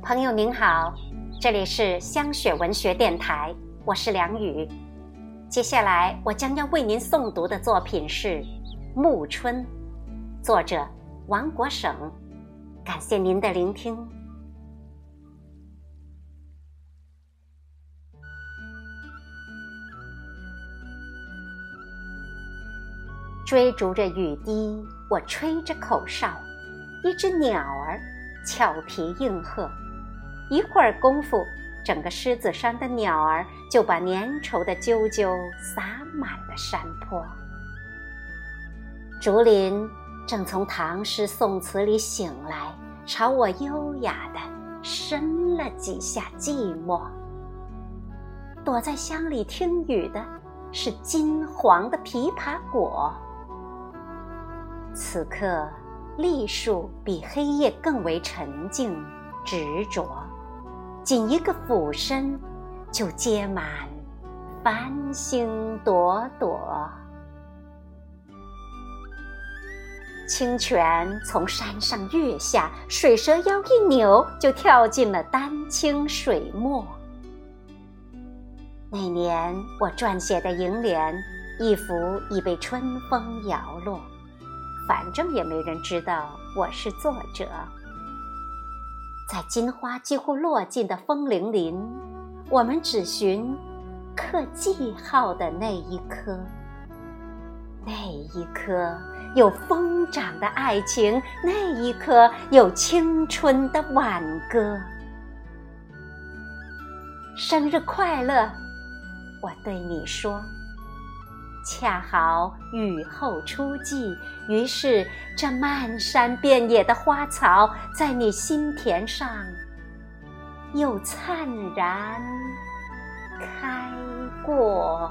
朋友您好，这里是香雪文学电台，我是梁雨。接下来我将要为您诵读的作品是《暮春》，作者王国省。感谢您的聆听。追逐着雨滴，我吹着口哨，一只鸟儿俏皮应和。一会儿功夫，整个狮子山的鸟儿就把粘稠的啾啾洒满了山坡。竹林正从唐诗宋词里醒来，朝我优雅的伸了几下寂寞。躲在乡里听雨的是金黄的枇杷果。此刻，栗树比黑夜更为沉静执着。仅一个俯身，就结满繁星朵朵。清泉从山上跃下，水蛇腰一扭，就跳进了丹青水墨。那年我撰写的楹联，一幅已被春风摇落，反正也没人知道我是作者。在金花几乎落尽的枫林林，我们只寻刻记号的那一颗，那一颗有疯长的爱情，那一颗有青春的挽歌。生日快乐，我对你说。恰好雨后初霁，于是这漫山遍野的花草，在你心田上又灿然开过。